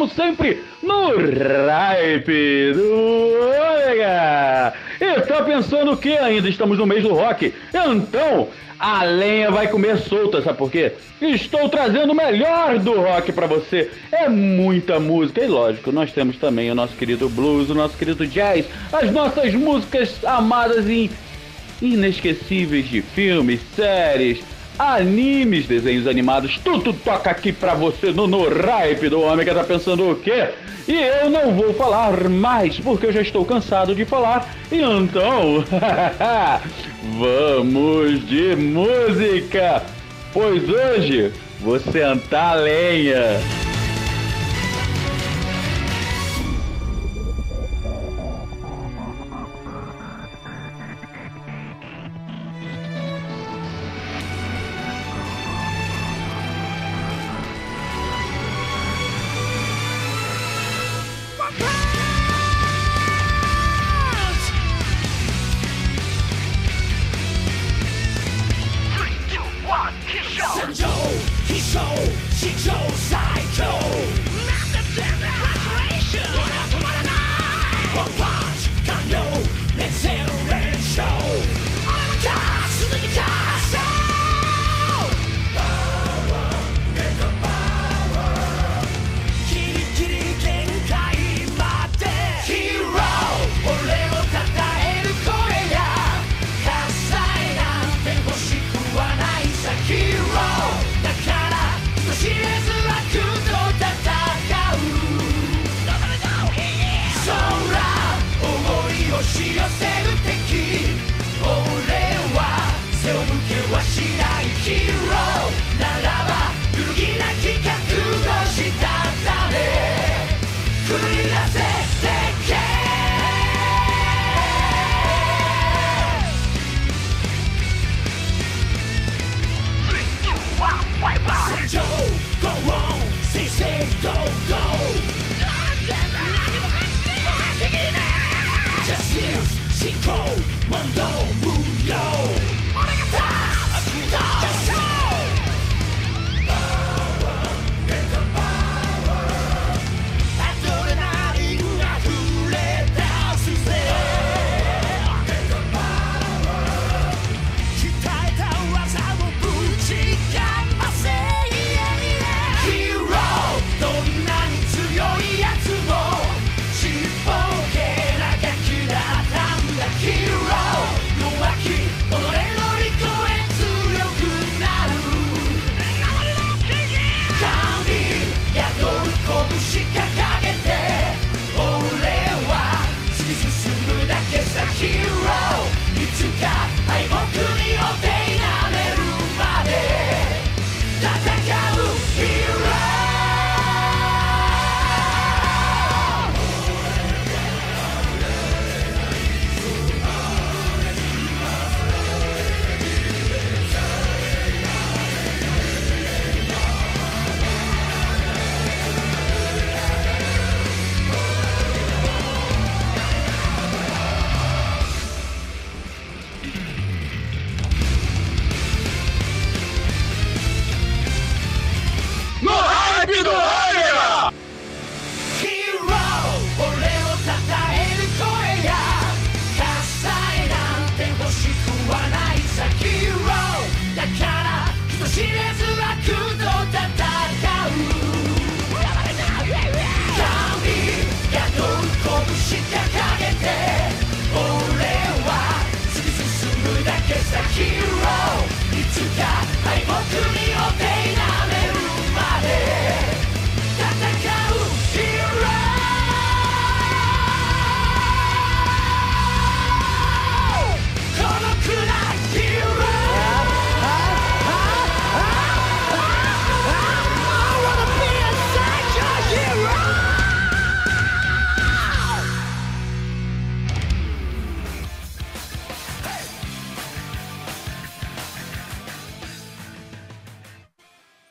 Como sempre, no Hype do Ômega. E tá pensando que ainda estamos no mês do rock? Então, a lenha vai comer solta, sabe por quê? Estou trazendo o melhor do rock pra você. É muita música, e lógico, nós temos também o nosso querido blues, o nosso querido jazz, as nossas músicas amadas e inesquecíveis de filmes, séries, animes, desenhos animados, tudo toca aqui pra você no, no do Ômega, tá pensando o quê? E eu não vou falar mais, porque eu já estou cansado de falar, e então, vamos de música, pois hoje vou sentar lenha.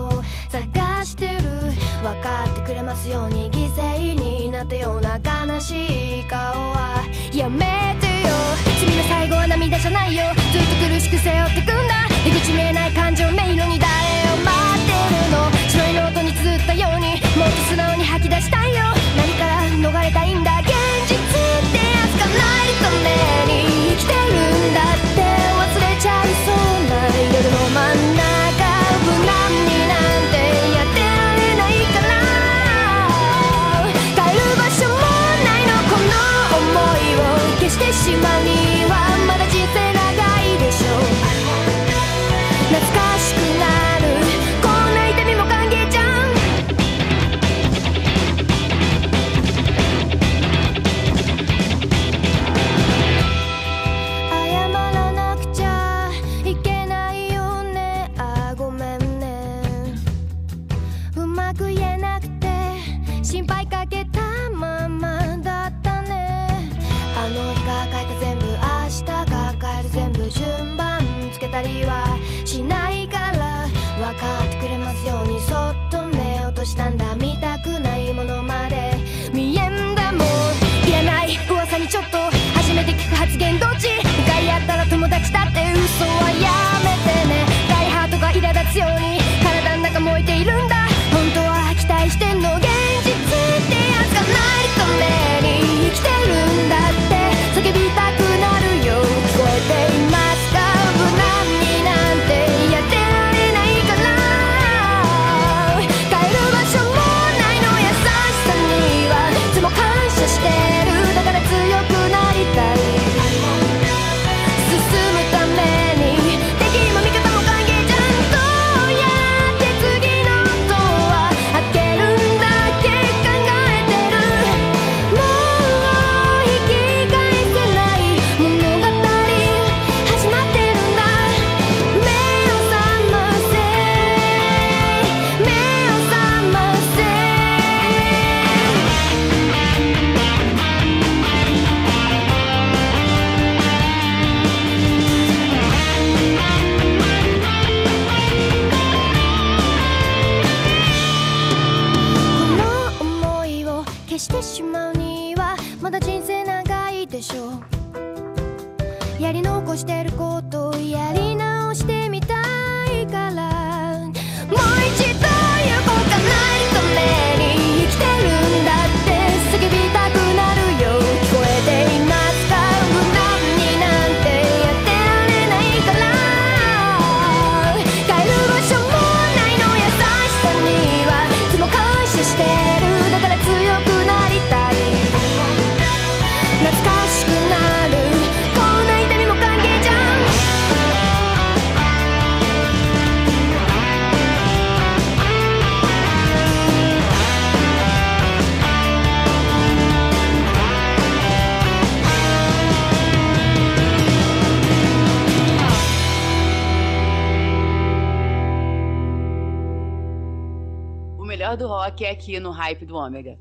を探してる分かってくれますように。犠牲になったような悲しい顔はやめてよ。君の最後は涙じゃないよずっと苦しく背負ってくんだ出口見えない感情迷路に誰を待ってるの。白いノートに綴ったようにもっと素直に吐き出したいよ。何から逃れたいんだ現実ってやつないために生きてるんだって忘れちゃいそうな夜の真ん中。que é aqui no hype do Ômega.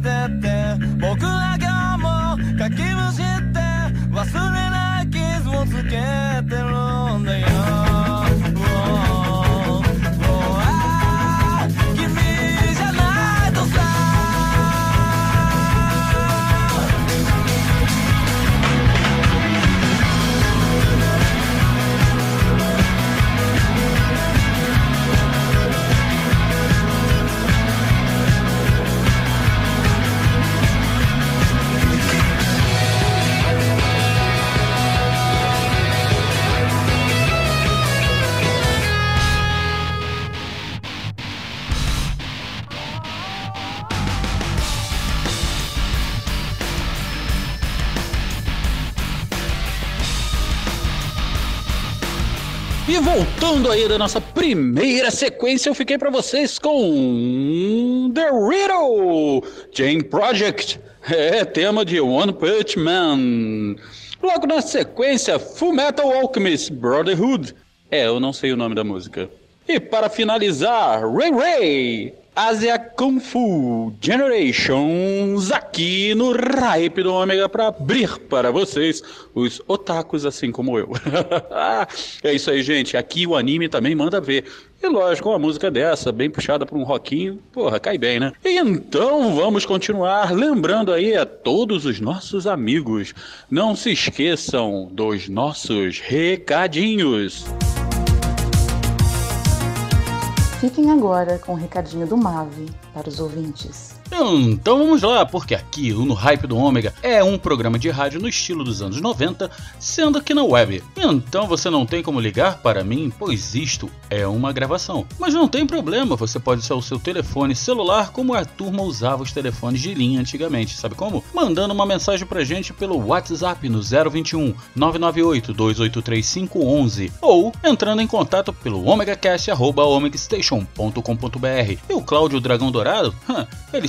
てって僕は今日もかきむしって忘れない傷をつけてるんだよ。Voltando aí da nossa primeira sequência, eu fiquei para vocês com The Riddle, Jane Project, é tema de One Punch Man. Logo na sequência, Full Metal Alchemist Brotherhood. É, eu não sei o nome da música. E para finalizar, Ray Ray, Asia Kung Fu Generations aqui no Hype do Ômega para abrir para vocês os otakus assim como eu. é isso aí, gente. Aqui o anime também manda ver. E lógico, uma música dessa, bem puxada para um rockinho, porra, cai bem, né? Então vamos continuar lembrando aí a todos os nossos amigos. Não se esqueçam dos nossos recadinhos. Fiquem agora com o recadinho do Mave para os ouvintes. Então vamos lá, porque aqui no Hype do Ômega é um programa de rádio no estilo dos anos 90, sendo aqui na web. Então você não tem como ligar para mim, pois isto é uma gravação. Mas não tem problema, você pode usar o seu telefone celular como a turma usava os telefones de linha antigamente, sabe como? Mandando uma mensagem pra gente pelo WhatsApp no 021 998 283 ou entrando em contato pelo omegacast@omegastation.com.br. E o Cláudio Dragão Dourado, ele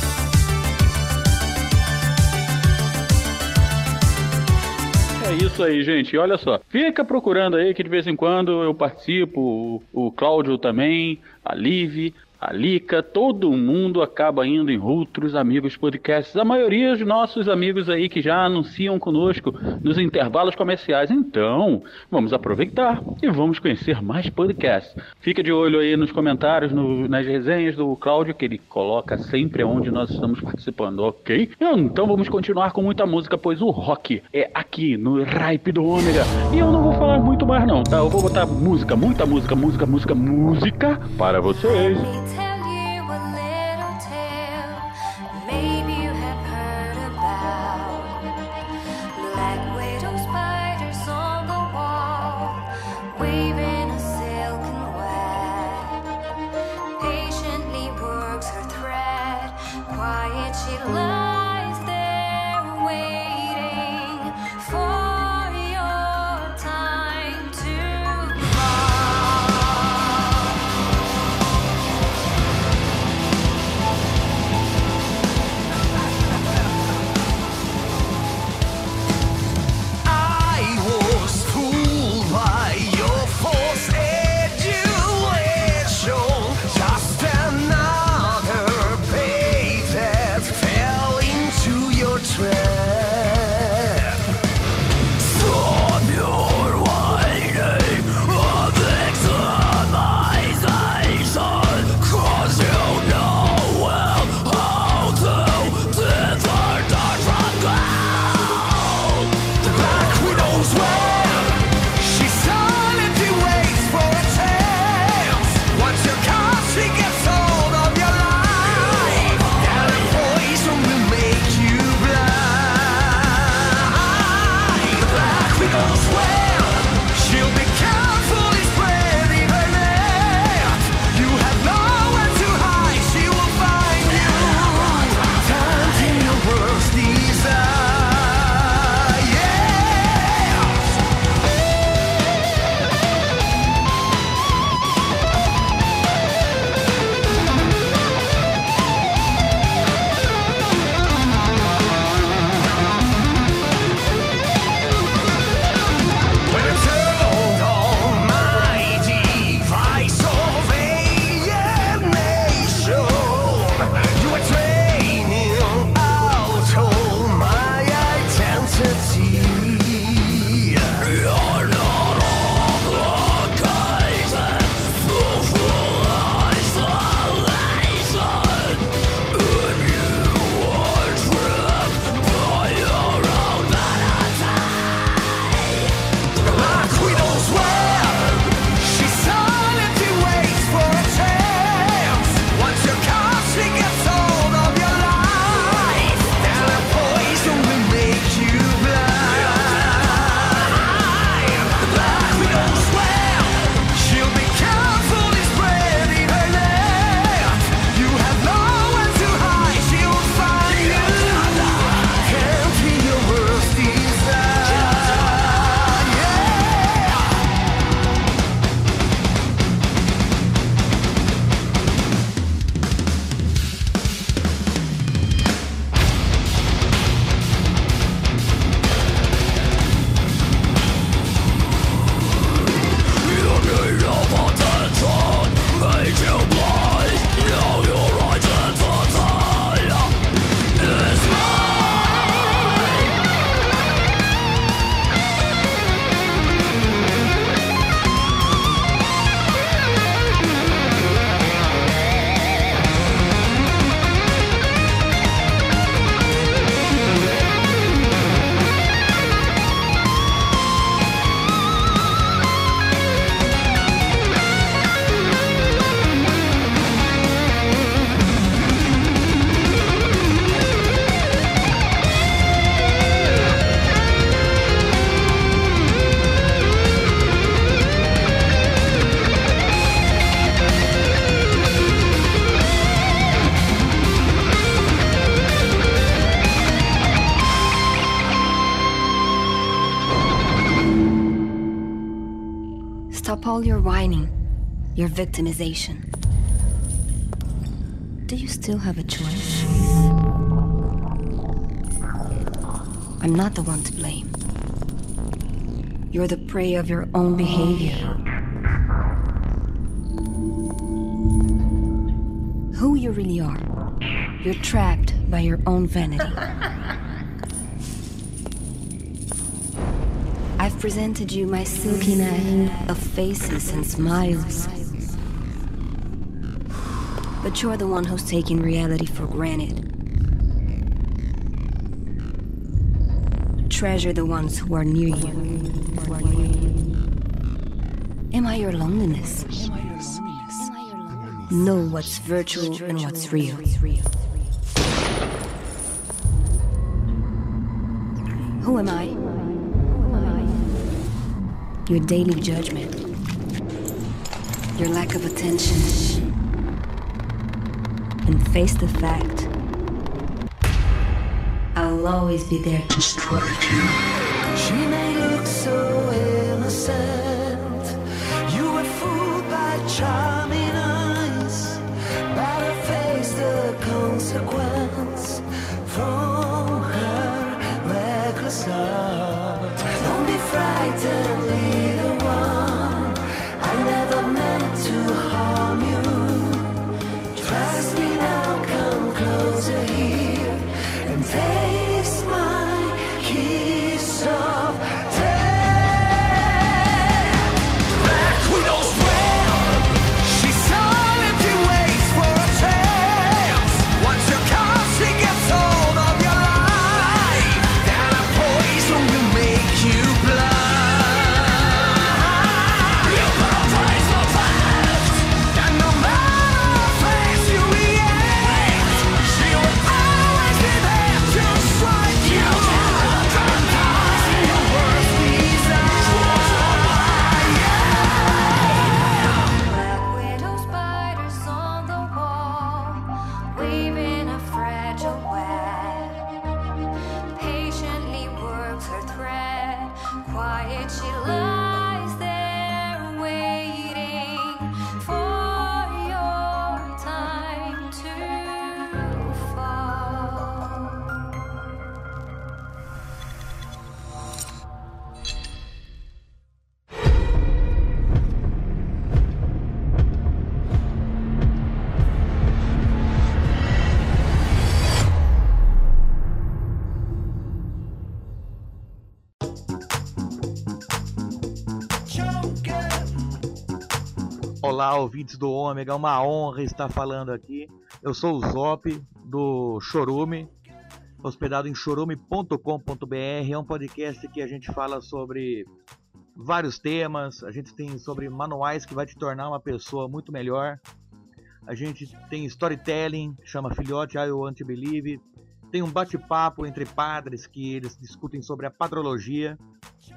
É isso aí, gente. Olha só. Fica procurando aí que de vez em quando eu participo, o, o Cláudio também, a Live, a Lica, todo mundo acaba indo em outros amigos podcasts. A maioria dos nossos amigos aí que já anunciam conosco nos intervalos comerciais. Então, vamos aproveitar e vamos conhecer mais podcasts. Fica de olho aí nos comentários, no, nas resenhas do Cláudio, que ele coloca sempre onde nós estamos participando, ok? Então vamos continuar com muita música, pois o rock é aqui no Ripe do Ômega. E eu não vou falar muito mais não, tá? Eu vou botar música, muita música, música, música, música para vocês. Your victimization. Do you still have a choice? I'm not the one to blame. You're the prey of your own behavior. Who you really are. You're trapped by your own vanity. I've presented you my silky net of faces and smiles. But you're the one who's taking reality for granted. Treasure the ones who are near you. Am I your loneliness? Know what's virtual and what's real. Who am I? Your daily judgment. Your lack of attention. And face the fact. I'll always be there to support you. She may look so innocent. You were fooled by charming Olá, ouvintes do Ômega, é uma honra estar falando aqui. Eu sou o Zop, do Chorume, hospedado em chorume.com.br. É um podcast que a gente fala sobre vários temas, a gente tem sobre manuais que vai te tornar uma pessoa muito melhor. A gente tem storytelling, chama Filhote I Want to Believe. Tem um bate-papo entre padres que eles discutem sobre a padrologia.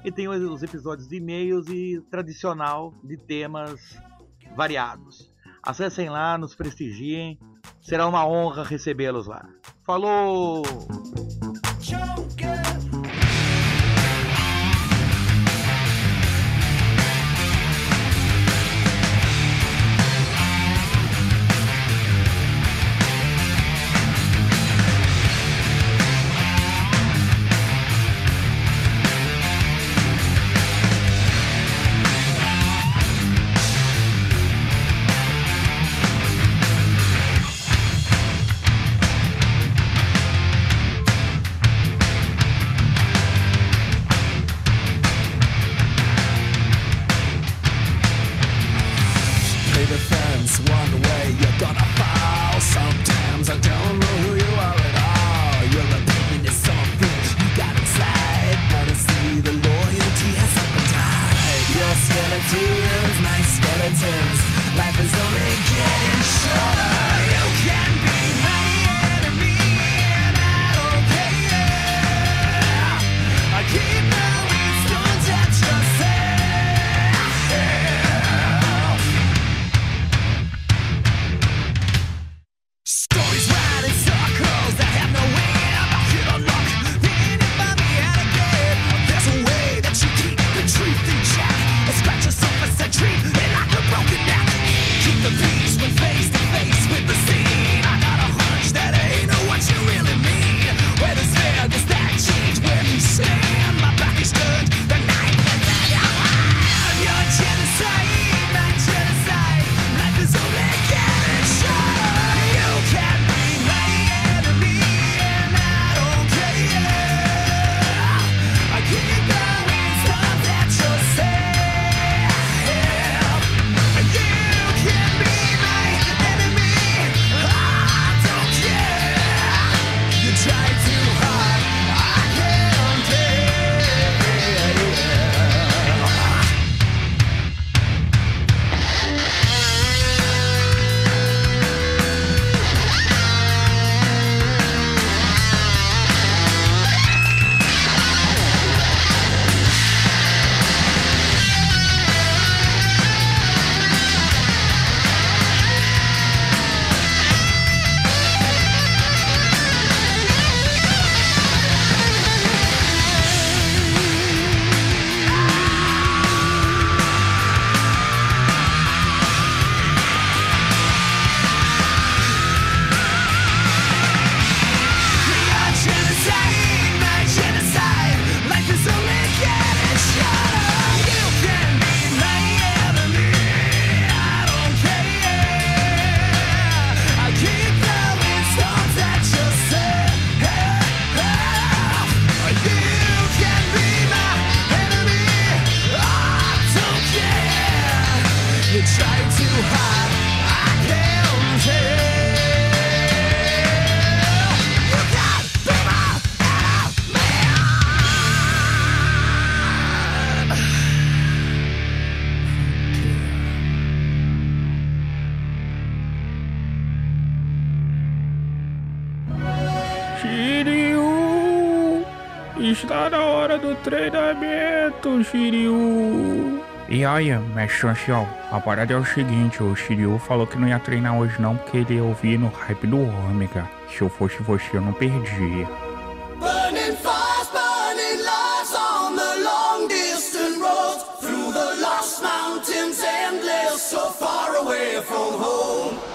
E tem os episódios de e-mails e tradicional de temas variados. Acessem lá, nos prestigiem. Será uma honra recebê-los lá. Falou! Shiryu. E aí, mestre ancião, a parada é o seguinte, o Shiryu falou que não ia treinar hoje não, porque ele ia ouvir no hype do Ômega. Se eu fosse você, eu não perdia. Burning burning on the long through the lost mountains, endless, so far away from home.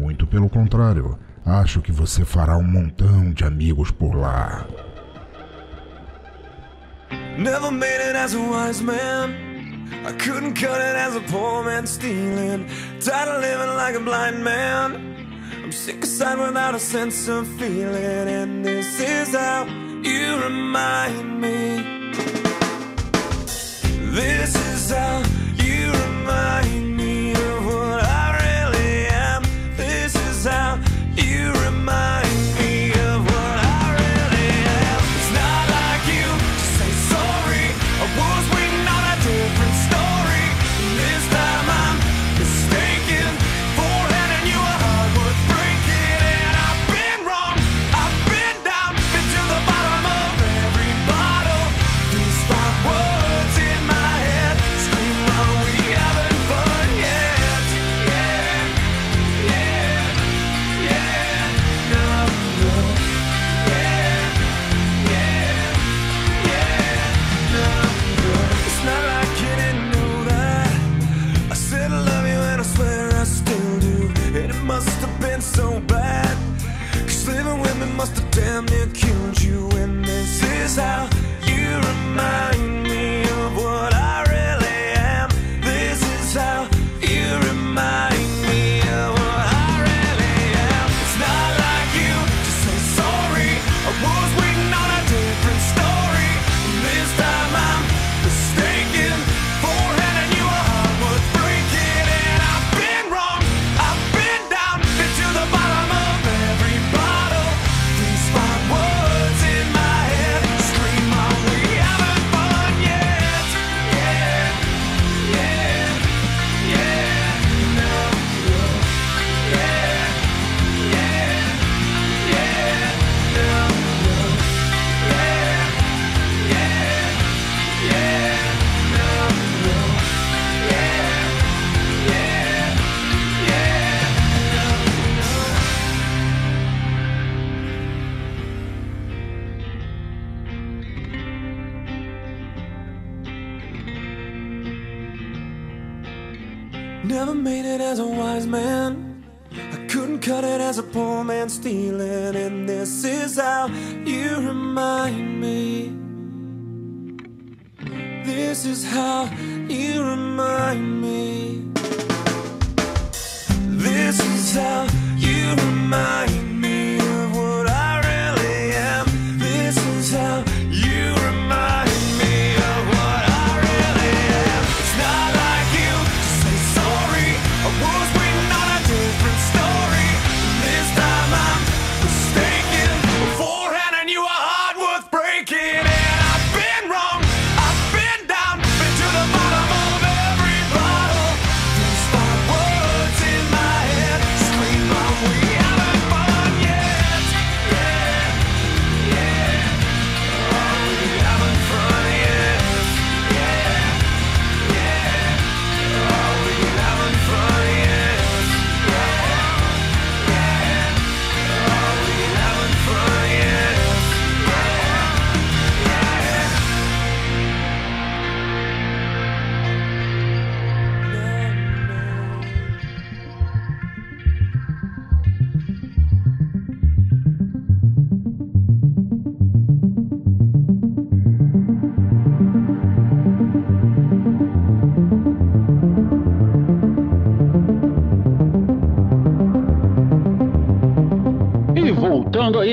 Muito pelo contrário, acho que você fará um montão de amigos por lá. Never made it as a wise man. I couldn't cut it as a poor man stealing. Tired of living like a blind man. I'm sick aside without a sense of feeling. And this is how you remind me. This is how you remind me you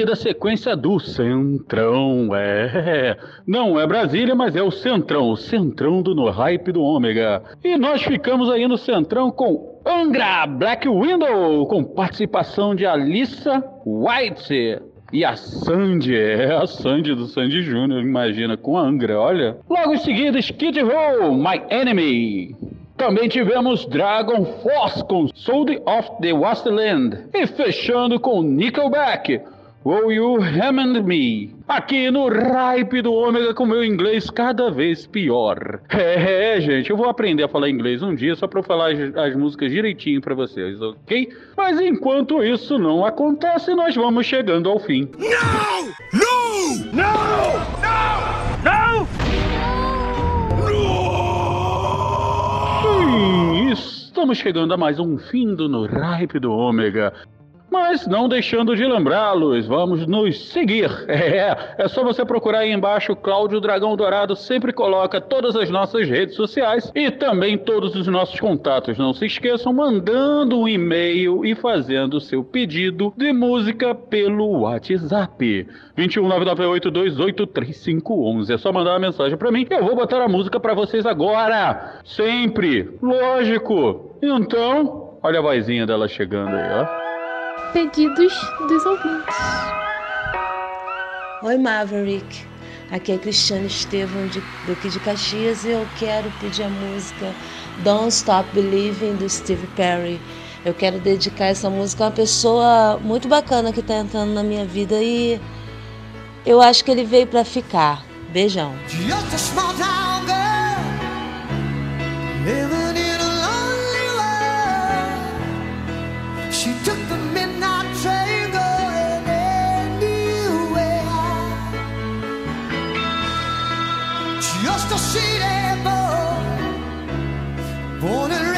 da sequência do Centrão, é. Não é Brasília, mas é o Centrão, o Centrão do No Hype do Ômega. E nós ficamos aí no Centrão com Angra Black Window, com participação de Alissa White. E a Sandy, é a Sandy do Sandy Júnior, imagina, com a Angra, olha. Logo em seguida, Skid Row, My Enemy. Também tivemos Dragon Force com Soul of the Wasteland. E fechando com Nickelback, Will You Hammond Me? Aqui no Ripe do Ômega com meu inglês cada vez pior. É, gente, eu vou aprender a falar inglês um dia só pra eu falar as, as músicas direitinho pra vocês, ok? Mas enquanto isso não acontece, nós vamos chegando ao fim. No! No! No! No! Sim, estamos chegando a mais um fim do No Ripe do Ômega. Mas não deixando de lembrá-los, vamos nos seguir. É, é só você procurar aí embaixo, Cláudio Dragão Dourado sempre coloca todas as nossas redes sociais e também todos os nossos contatos. Não se esqueçam, mandando um e-mail e fazendo seu pedido de música pelo WhatsApp. 21998283511. É só mandar uma mensagem pra mim e eu vou botar a música pra vocês agora. Sempre. Lógico. Então, olha a vozinha dela chegando aí, ó. Pedidos dos ouvintes. Oi, Maverick. Aqui é Cristiane Estevam de, daqui de Caxias e eu quero pedir a música Don't Stop Believing do Steve Perry. Eu quero dedicar essa música a uma pessoa muito bacana que está entrando na minha vida e eu acho que ele veio para ficar. Beijão. Born and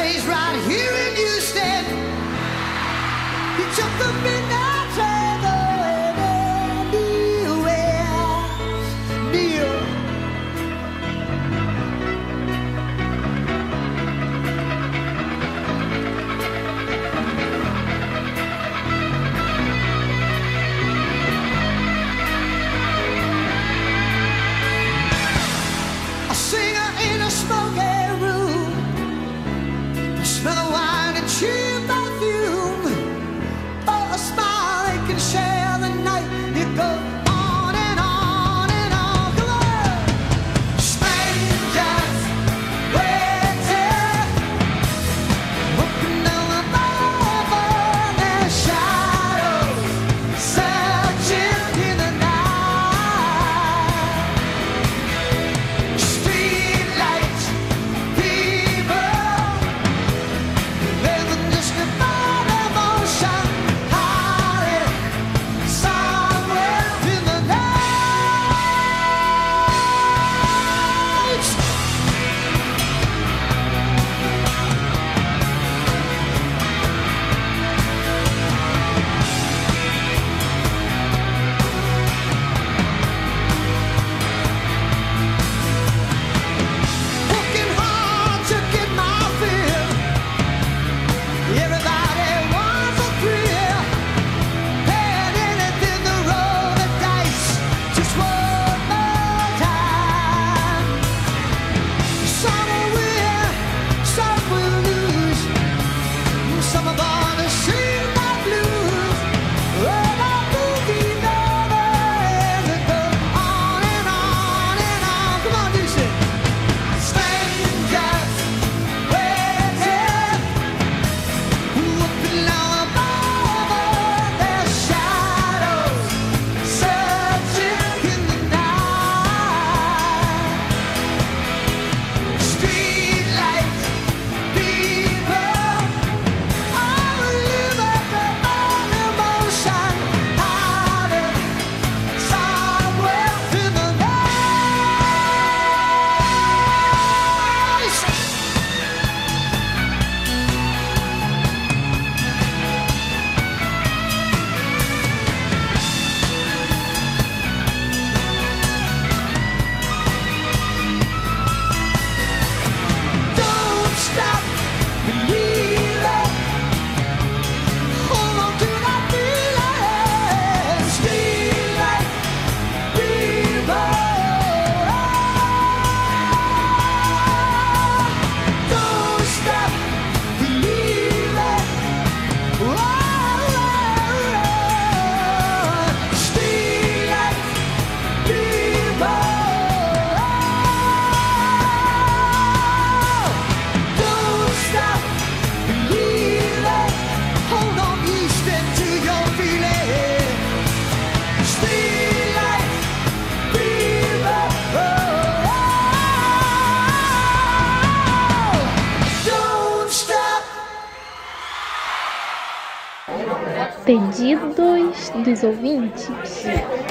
amigos ouvintes.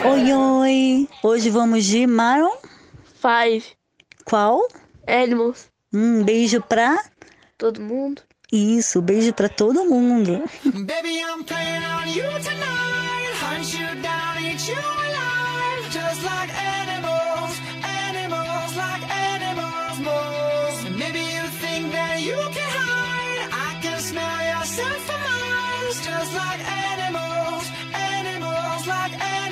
Oi, oi! Hoje vamos de Maron? Five. Qual? Animals. Um beijo pra todo mundo. Isso, beijo pra todo mundo. Baby, I'm playing on you tonight. Hunt you down, eat you alive. Just like animals, animals, like animals, moles. Maybe you think that you can hide. I can smell yourself for miles. Just like animals. like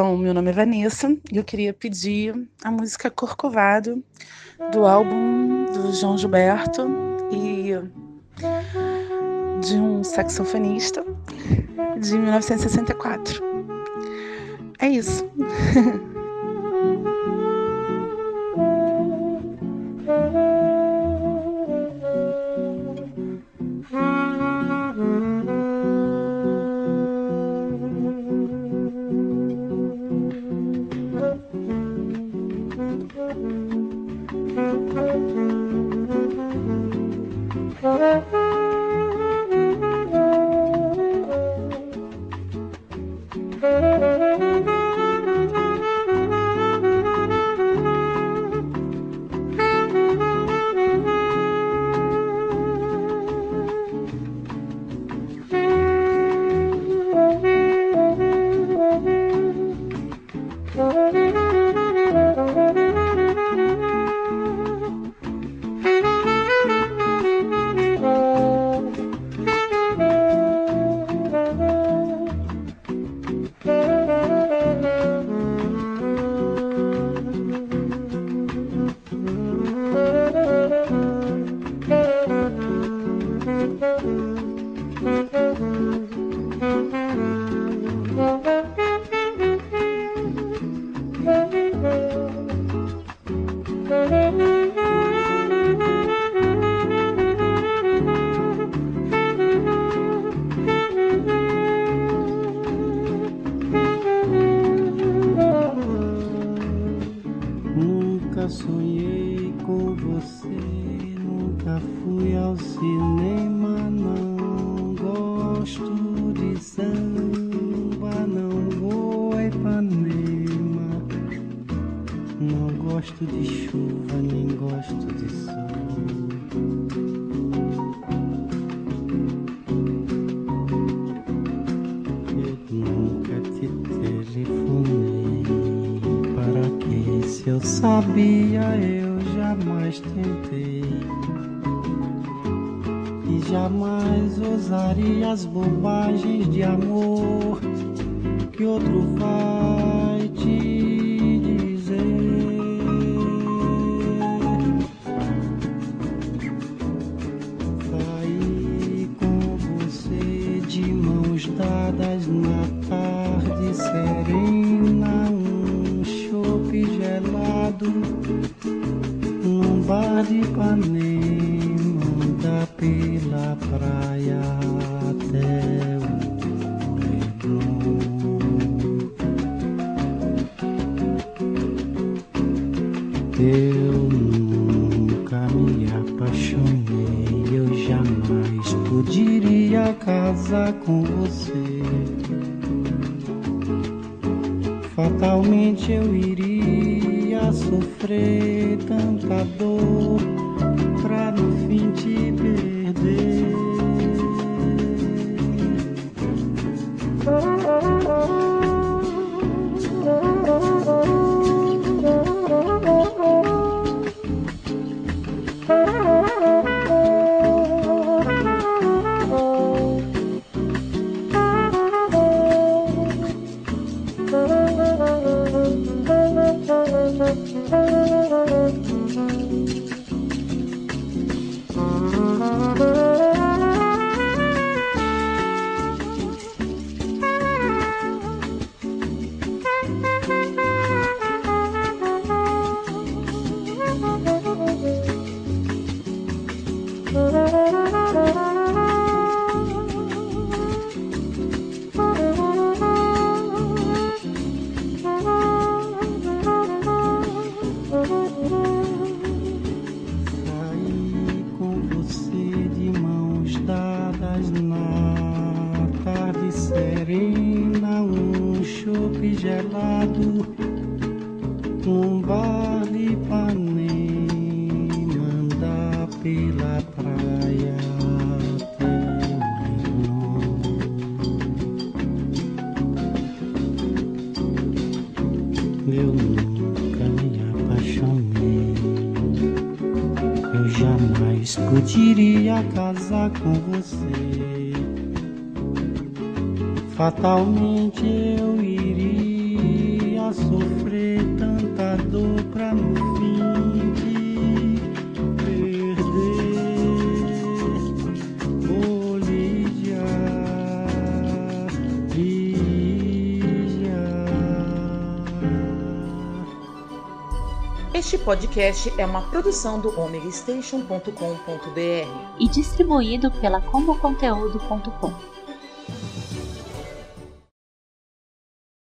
Então, meu nome é Vanessa e eu queria pedir a música Corcovado do álbum do João Gilberto e de um saxofonista de 1964. É isso. sabia, eu jamais tentei e jamais ousaria as bobagens de amor que outro faz. Fatalmente eu iria sofrer tanta dor pra no fim de perder. Oh Lídia, Este podcast é uma produção do omegastation.com.br e distribuído pela comoconteúdo.com.